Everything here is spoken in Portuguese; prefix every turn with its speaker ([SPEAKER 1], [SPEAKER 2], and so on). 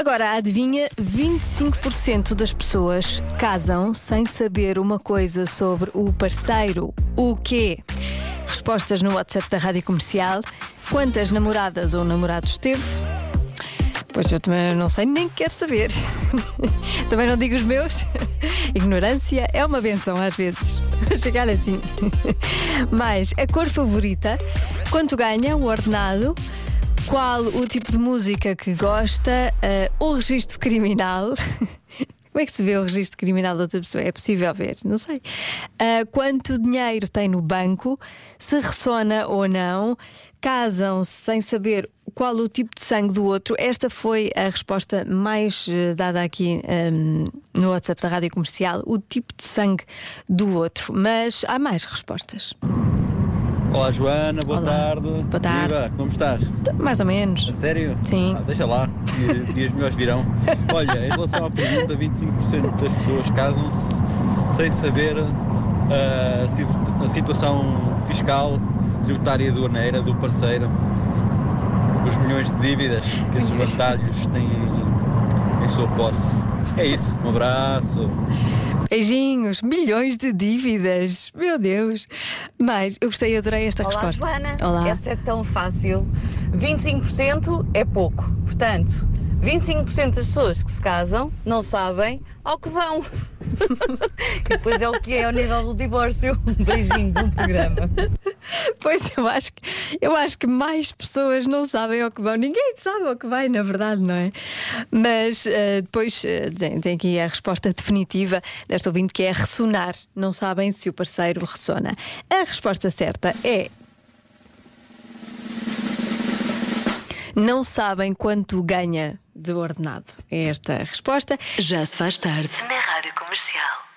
[SPEAKER 1] Agora, adivinha, 25% das pessoas casam sem saber uma coisa sobre o parceiro. O quê? Respostas no WhatsApp da Rádio Comercial. Quantas namoradas ou namorados teve? Pois eu também não sei, nem quero saber. também não digo os meus. Ignorância é uma benção às vezes. Chegar assim. Mais, a cor favorita, quanto ganha o ordenado, qual o tipo de música que gosta, uh, o registro criminal. Como é que se vê o registro criminal da outra pessoa? É possível ver? Não sei. Uh, quanto dinheiro tem no banco? Se ressona ou não? Casam-se sem saber qual o tipo de sangue do outro? Esta foi a resposta mais uh, dada aqui um, no WhatsApp da Rádio Comercial: o tipo de sangue do outro. Mas há mais respostas.
[SPEAKER 2] Olá Joana, boa
[SPEAKER 1] Olá.
[SPEAKER 2] tarde.
[SPEAKER 1] Boa tarde.
[SPEAKER 2] Viva, como estás?
[SPEAKER 1] Mais ou menos.
[SPEAKER 2] A sério?
[SPEAKER 1] Sim.
[SPEAKER 2] Ah, deixa lá, que dias melhores virão. Olha, em relação à pergunta, 25% das pessoas casam-se sem saber ah, a situ- a situação fiscal, tributária e aduaneira do parceiro, os milhões de dívidas que esses batalhos têm em sua posse. É isso, um abraço.
[SPEAKER 1] Beijinhos, milhões de dívidas. Meu Deus. Mas eu gostei, adorei esta
[SPEAKER 3] Olá,
[SPEAKER 1] resposta.
[SPEAKER 3] Joana.
[SPEAKER 1] Olá.
[SPEAKER 3] Essa é tão fácil. 25% é pouco. Portanto, 25% das pessoas que se casam não sabem ao que vão. depois é o que é ao nível do divórcio. Um beijinho, bom programa.
[SPEAKER 1] Pois eu acho que eu acho que mais pessoas não sabem ao que vão. Ninguém sabe ao que vai, na verdade, não é? Mas eh, depois tem, tem aqui a resposta definitiva desta ouvinte que é ressonar. Não sabem se o parceiro ressona. A resposta certa é. Não sabem quanto ganha de ordenado. É esta a resposta.
[SPEAKER 4] Já se faz tarde na Rádio Comercial.